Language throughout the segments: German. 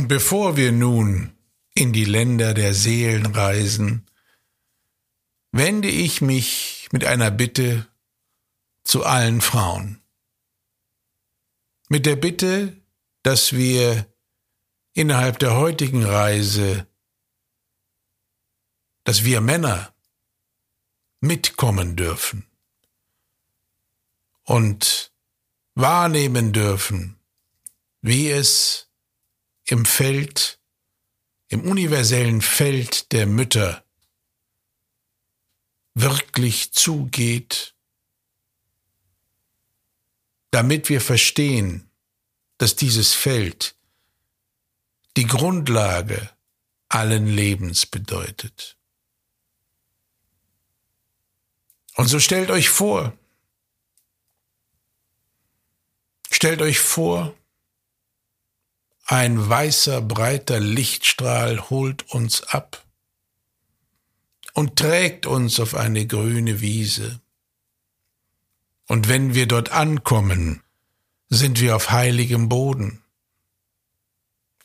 Und bevor wir nun in die Länder der Seelen reisen, wende ich mich mit einer Bitte zu allen Frauen. Mit der Bitte, dass wir innerhalb der heutigen Reise, dass wir Männer mitkommen dürfen und wahrnehmen dürfen, wie es im Feld, im universellen Feld der Mütter wirklich zugeht, damit wir verstehen, dass dieses Feld die Grundlage allen Lebens bedeutet. Und so stellt euch vor, stellt euch vor, ein weißer, breiter Lichtstrahl holt uns ab und trägt uns auf eine grüne Wiese. Und wenn wir dort ankommen, sind wir auf heiligem Boden.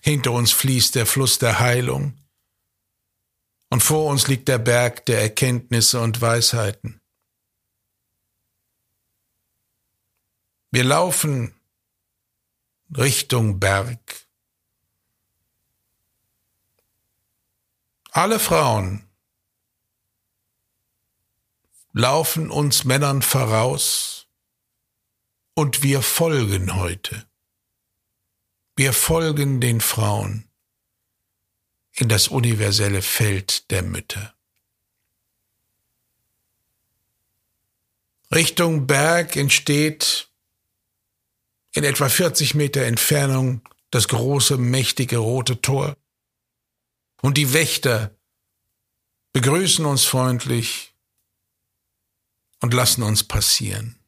Hinter uns fließt der Fluss der Heilung und vor uns liegt der Berg der Erkenntnisse und Weisheiten. Wir laufen Richtung Berg Alle Frauen laufen uns Männern voraus und wir folgen heute. Wir folgen den Frauen in das universelle Feld der Mütter. Richtung Berg entsteht in etwa 40 Meter Entfernung das große, mächtige rote Tor. Und die Wächter begrüßen uns freundlich und lassen uns passieren.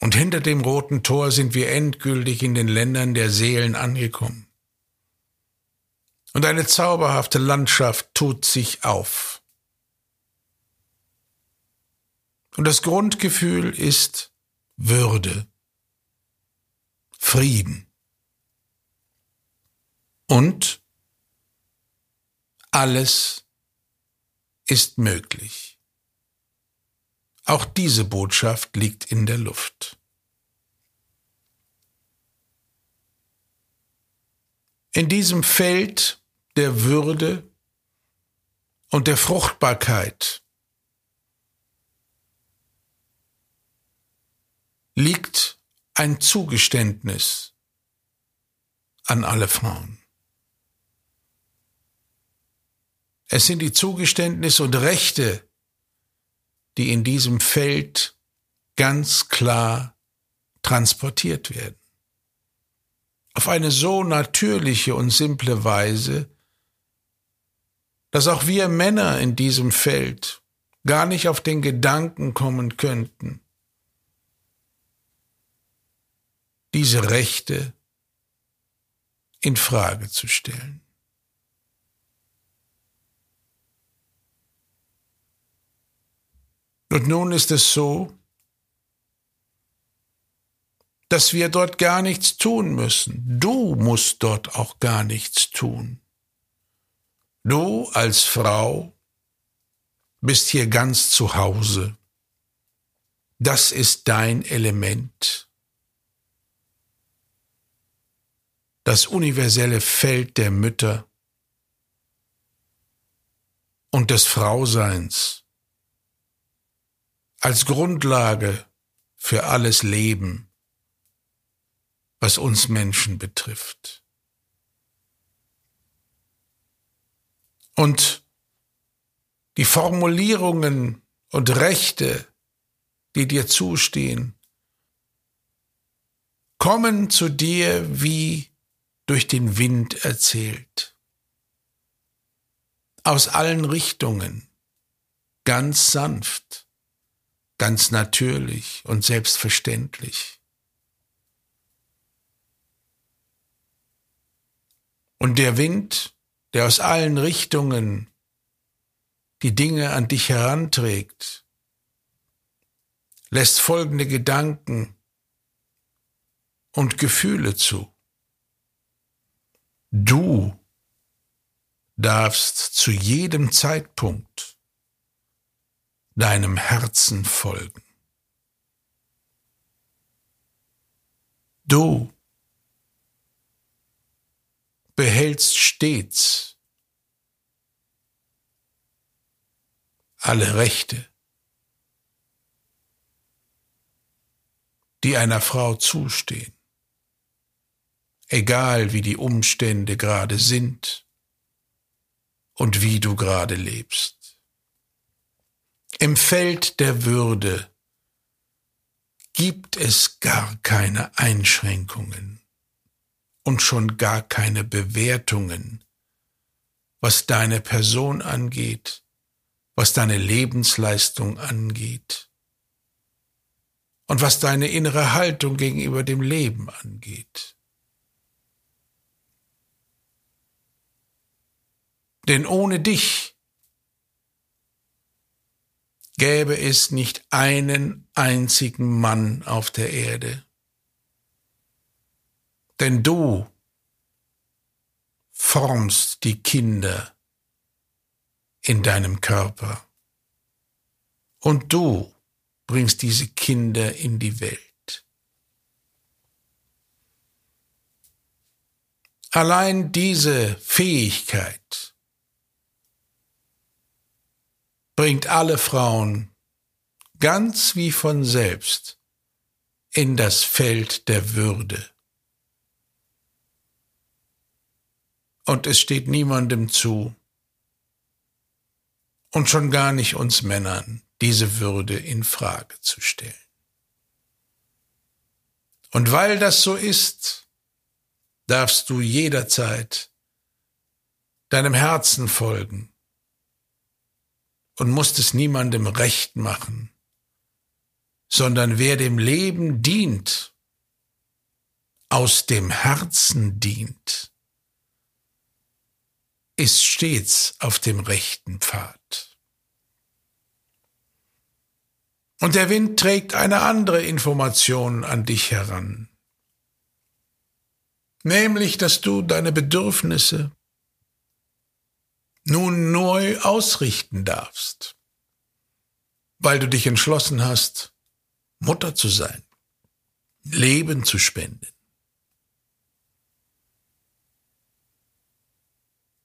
Und hinter dem roten Tor sind wir endgültig in den Ländern der Seelen angekommen. Und eine zauberhafte Landschaft tut sich auf. Und das Grundgefühl ist Würde, Frieden. Und alles ist möglich. Auch diese Botschaft liegt in der Luft. In diesem Feld der Würde und der Fruchtbarkeit liegt ein Zugeständnis an alle Frauen. Es sind die Zugeständnisse und Rechte, die in diesem Feld ganz klar transportiert werden. Auf eine so natürliche und simple Weise, dass auch wir Männer in diesem Feld gar nicht auf den Gedanken kommen könnten, diese Rechte in Frage zu stellen. Und nun ist es so, dass wir dort gar nichts tun müssen. Du musst dort auch gar nichts tun. Du als Frau bist hier ganz zu Hause. Das ist dein Element. Das universelle Feld der Mütter und des Frauseins als Grundlage für alles Leben, was uns Menschen betrifft. Und die Formulierungen und Rechte, die dir zustehen, kommen zu dir wie durch den Wind erzählt. Aus allen Richtungen, ganz sanft ganz natürlich und selbstverständlich. Und der Wind, der aus allen Richtungen die Dinge an dich heranträgt, lässt folgende Gedanken und Gefühle zu. Du darfst zu jedem Zeitpunkt deinem Herzen folgen. Du behältst stets alle Rechte, die einer Frau zustehen, egal wie die Umstände gerade sind und wie du gerade lebst. Im Feld der Würde gibt es gar keine Einschränkungen und schon gar keine Bewertungen, was deine Person angeht, was deine Lebensleistung angeht und was deine innere Haltung gegenüber dem Leben angeht. Denn ohne dich gäbe es nicht einen einzigen Mann auf der Erde. Denn du formst die Kinder in deinem Körper. Und du bringst diese Kinder in die Welt. Allein diese Fähigkeit bringt alle Frauen ganz wie von selbst in das Feld der Würde. Und es steht niemandem zu, und schon gar nicht uns Männern, diese Würde in Frage zu stellen. Und weil das so ist, darfst du jederzeit deinem Herzen folgen und musst es niemandem recht machen, sondern wer dem Leben dient, aus dem Herzen dient, ist stets auf dem rechten Pfad. Und der Wind trägt eine andere Information an dich heran, nämlich dass du deine Bedürfnisse nun neu ausrichten darfst, weil du dich entschlossen hast, Mutter zu sein, Leben zu spenden.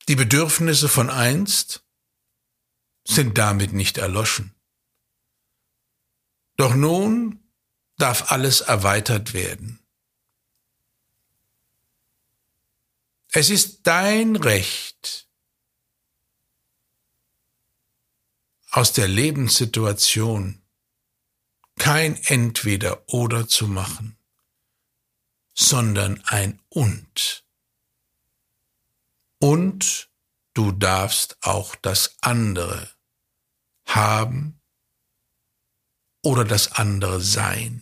Die Bedürfnisse von einst sind damit nicht erloschen. Doch nun darf alles erweitert werden. Es ist dein Recht, aus der Lebenssituation kein Entweder oder zu machen, sondern ein Und und du darfst auch das andere haben oder das andere sein,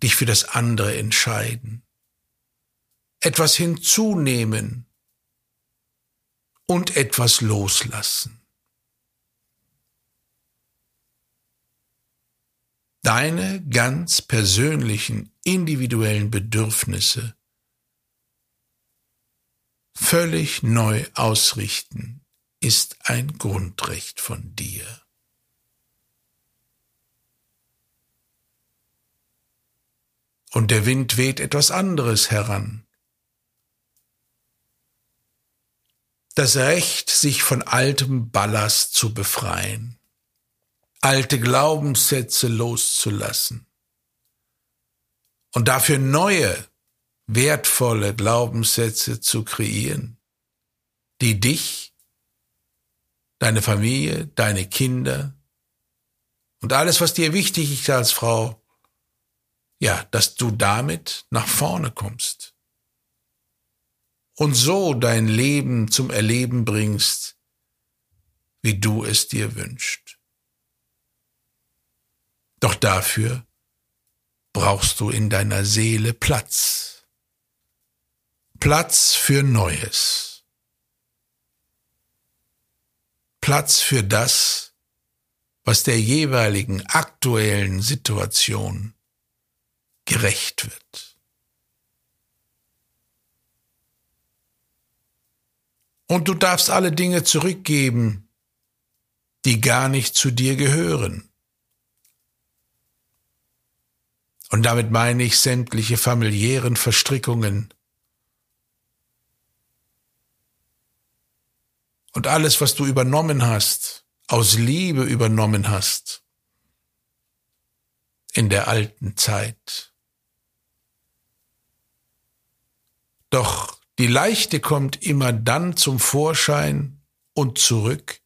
dich für das andere entscheiden, etwas hinzunehmen und etwas loslassen. Deine ganz persönlichen, individuellen Bedürfnisse völlig neu ausrichten, ist ein Grundrecht von dir. Und der Wind weht etwas anderes heran. Das Recht, sich von altem Ballast zu befreien, alte Glaubenssätze loszulassen und dafür neue wertvolle Glaubenssätze zu kreieren, die dich, deine Familie, deine Kinder und alles, was dir wichtig ist als Frau, ja, dass du damit nach vorne kommst und so dein Leben zum Erleben bringst, wie du es dir wünschst. Doch dafür brauchst du in deiner Seele Platz. Platz für Neues. Platz für das, was der jeweiligen aktuellen Situation gerecht wird. Und du darfst alle Dinge zurückgeben, die gar nicht zu dir gehören Und damit meine ich sämtliche familiären Verstrickungen und alles, was du übernommen hast, aus Liebe übernommen hast, in der alten Zeit. Doch die Leichte kommt immer dann zum Vorschein und zurück,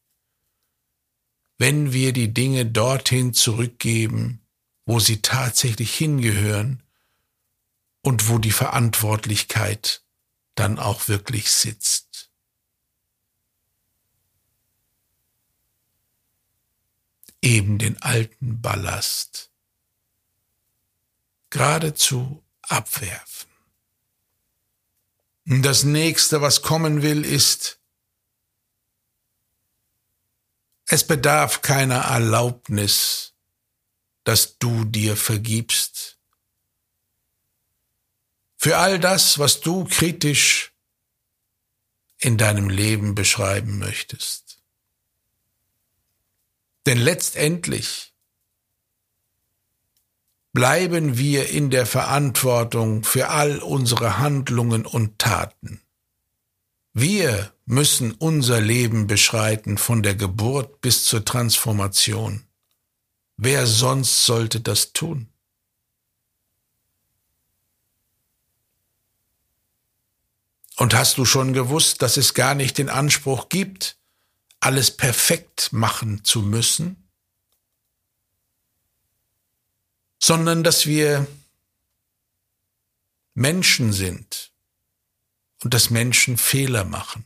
wenn wir die Dinge dorthin zurückgeben, wo sie tatsächlich hingehören und wo die Verantwortlichkeit dann auch wirklich sitzt. Eben den alten Ballast geradezu abwerfen. Das nächste, was kommen will, ist, es bedarf keiner Erlaubnis, dass du dir vergibst. Für all das, was du kritisch in deinem Leben beschreiben möchtest. Denn letztendlich bleiben wir in der Verantwortung für all unsere Handlungen und Taten. Wir müssen unser Leben beschreiten von der Geburt bis zur Transformation. Wer sonst sollte das tun? Und hast du schon gewusst, dass es gar nicht den Anspruch gibt, alles perfekt machen zu müssen, sondern dass wir Menschen sind und dass Menschen Fehler machen,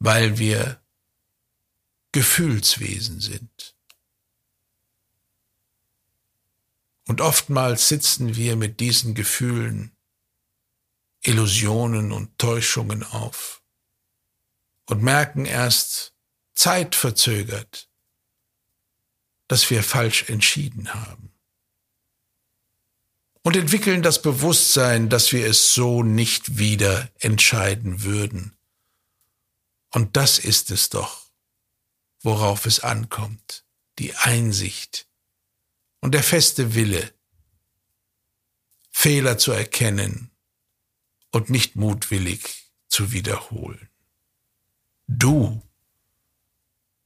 weil wir Gefühlswesen sind. Und oftmals sitzen wir mit diesen Gefühlen, Illusionen und Täuschungen auf und merken erst zeitverzögert, dass wir falsch entschieden haben. Und entwickeln das Bewusstsein, dass wir es so nicht wieder entscheiden würden. Und das ist es doch, worauf es ankommt, die Einsicht und der feste Wille, Fehler zu erkennen und nicht mutwillig zu wiederholen. Du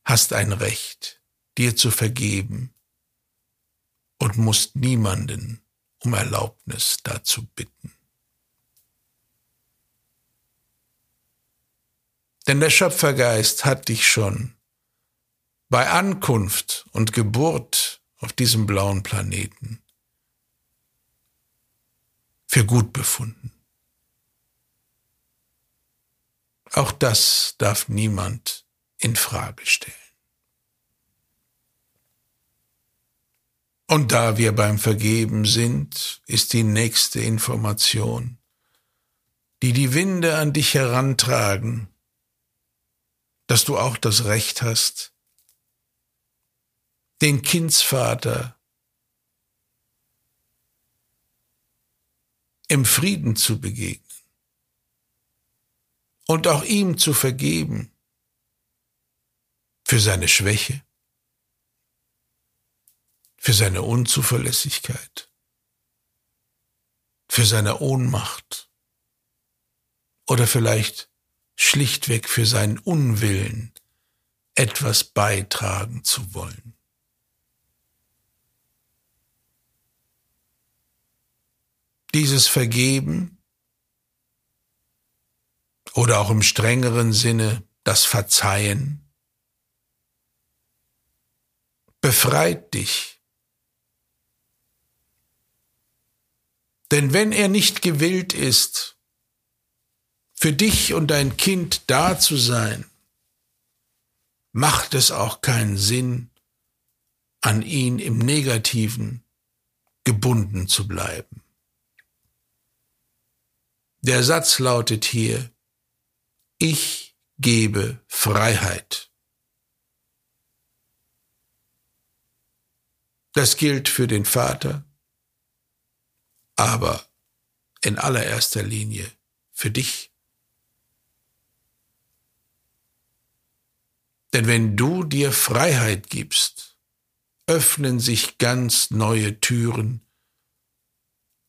hast ein Recht, dir zu vergeben und musst niemanden um Erlaubnis dazu bitten. Denn der Schöpfergeist hat dich schon bei Ankunft und Geburt auf diesem blauen Planeten für gut befunden. Auch das darf niemand in Frage stellen. Und da wir beim Vergeben sind, ist die nächste Information, die die Winde an dich herantragen, dass du auch das Recht hast, den Kindsvater im Frieden zu begegnen und auch ihm zu vergeben für seine Schwäche, für seine Unzuverlässigkeit, für seine Ohnmacht oder vielleicht schlichtweg für seinen Unwillen, etwas beitragen zu wollen. Dieses Vergeben oder auch im strengeren Sinne das Verzeihen befreit dich. Denn wenn er nicht gewillt ist, für dich und dein Kind da zu sein, macht es auch keinen Sinn, an ihn im Negativen gebunden zu bleiben. Der Satz lautet hier, ich gebe Freiheit. Das gilt für den Vater, aber in allererster Linie für dich. Denn wenn du dir Freiheit gibst, öffnen sich ganz neue Türen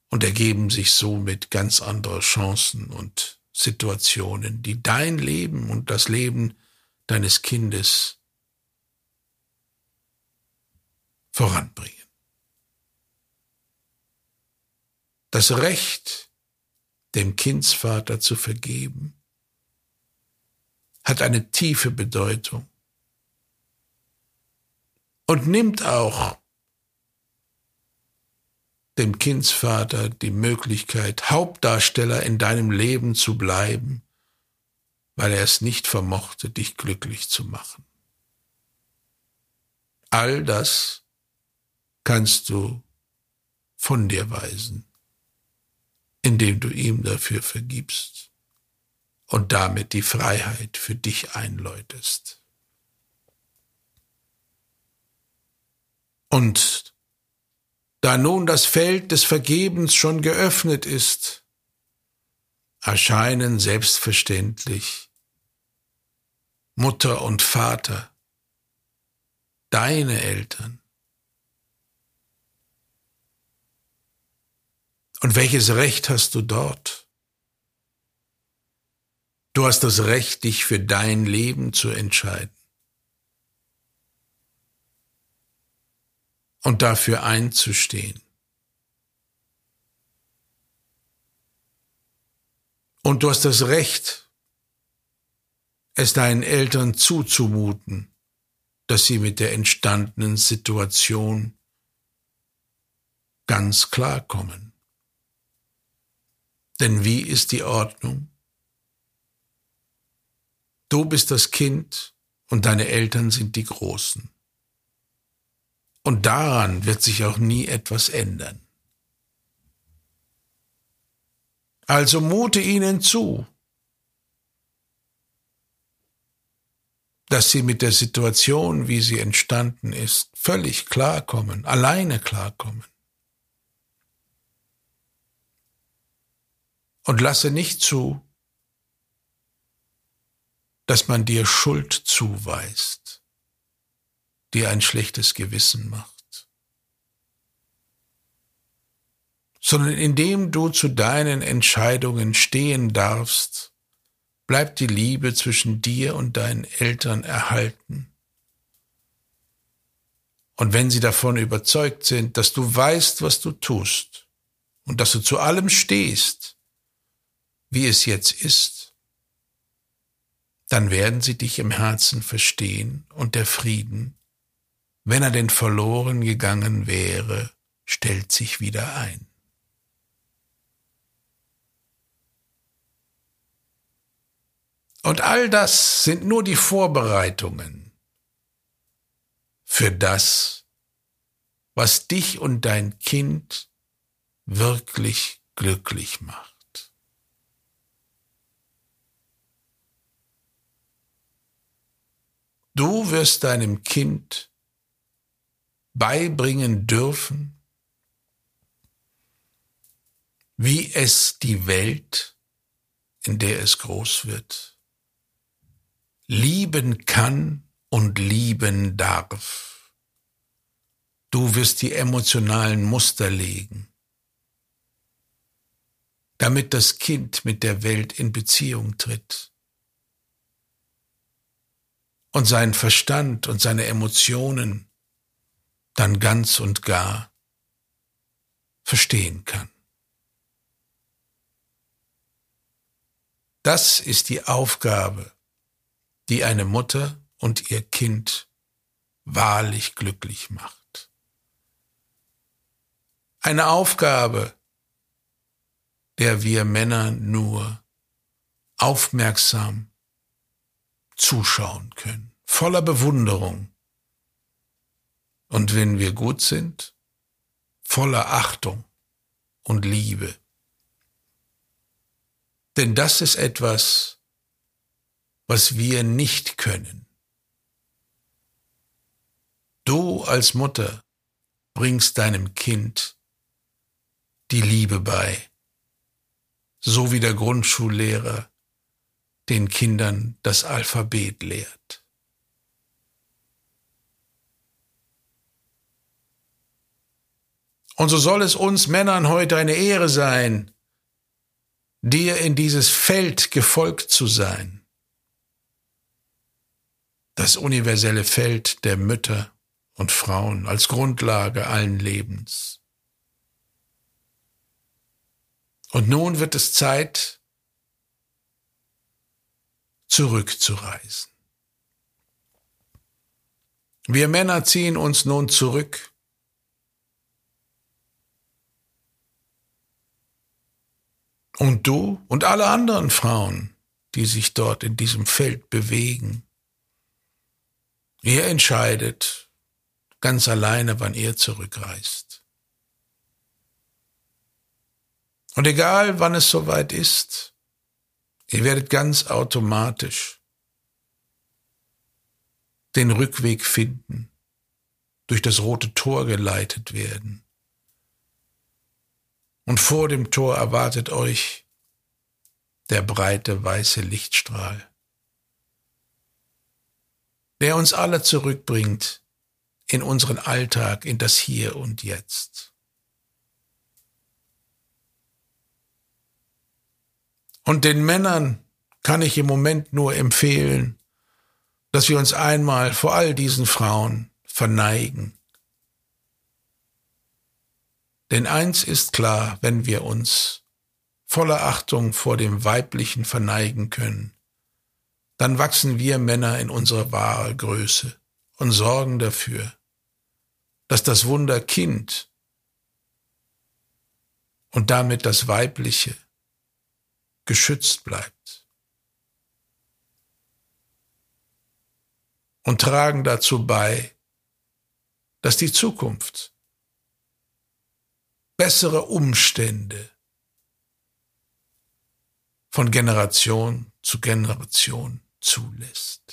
und ergeben sich somit ganz andere Chancen und Situationen, die dein Leben und das Leben deines Kindes voranbringen. Das Recht, dem Kindsvater zu vergeben, hat eine tiefe Bedeutung und nimmt auch dem Kindsvater die Möglichkeit, Hauptdarsteller in deinem Leben zu bleiben, weil er es nicht vermochte, dich glücklich zu machen. All das kannst du von dir weisen, indem du ihm dafür vergibst und damit die Freiheit für dich einläutest. Und da nun das Feld des Vergebens schon geöffnet ist, erscheinen selbstverständlich Mutter und Vater, deine Eltern. Und welches Recht hast du dort? Du hast das Recht, dich für dein Leben zu entscheiden. Und dafür einzustehen. Und du hast das Recht, es deinen Eltern zuzumuten, dass sie mit der entstandenen Situation ganz klarkommen. Denn wie ist die Ordnung? Du bist das Kind und deine Eltern sind die Großen. Und daran wird sich auch nie etwas ändern. Also mute ihnen zu, dass sie mit der Situation, wie sie entstanden ist, völlig klarkommen, alleine klarkommen. Und lasse nicht zu, dass man dir Schuld zuweist, dir ein schlechtes Gewissen macht, sondern indem du zu deinen Entscheidungen stehen darfst, bleibt die Liebe zwischen dir und deinen Eltern erhalten. Und wenn sie davon überzeugt sind, dass du weißt, was du tust und dass du zu allem stehst, wie es jetzt ist, dann werden sie dich im Herzen verstehen und der Frieden, wenn er denn verloren gegangen wäre, stellt sich wieder ein. Und all das sind nur die Vorbereitungen für das, was dich und dein Kind wirklich glücklich macht. Du wirst deinem Kind beibringen dürfen, wie es die Welt, in der es groß wird, lieben kann und lieben darf. Du wirst die emotionalen Muster legen, damit das Kind mit der Welt in Beziehung tritt und seinen Verstand und seine Emotionen dann ganz und gar verstehen kann. Das ist die Aufgabe, die eine Mutter und ihr Kind wahrlich glücklich macht. Eine Aufgabe, der wir Männer nur aufmerksam zuschauen können, voller Bewunderung. Und wenn wir gut sind, voller Achtung und Liebe. Denn das ist etwas, was wir nicht können. Du als Mutter bringst deinem Kind die Liebe bei, so wie der Grundschullehrer den Kindern das Alphabet lehrt. Und so soll es uns Männern heute eine Ehre sein, dir in dieses Feld gefolgt zu sein. Das universelle Feld der Mütter und Frauen als Grundlage allen Lebens. Und nun wird es Zeit, zurückzureisen. Wir Männer ziehen uns nun zurück. Und du und alle anderen Frauen, die sich dort in diesem Feld bewegen, ihr entscheidet ganz alleine, wann ihr zurückreist. Und egal, wann es soweit ist, ihr werdet ganz automatisch den Rückweg finden, durch das rote Tor geleitet werden. Und vor dem Tor erwartet euch der breite weiße Lichtstrahl, der uns alle zurückbringt in unseren Alltag, in das Hier und Jetzt. Und den Männern kann ich im Moment nur empfehlen, dass wir uns einmal vor all diesen Frauen verneigen. Denn eins ist klar, wenn wir uns voller Achtung vor dem Weiblichen verneigen können, dann wachsen wir Männer in unsere wahre Größe und sorgen dafür, dass das Wunder Kind und damit das Weibliche geschützt bleibt. und tragen dazu bei, dass die Zukunft bessere Umstände von Generation zu Generation zulässt.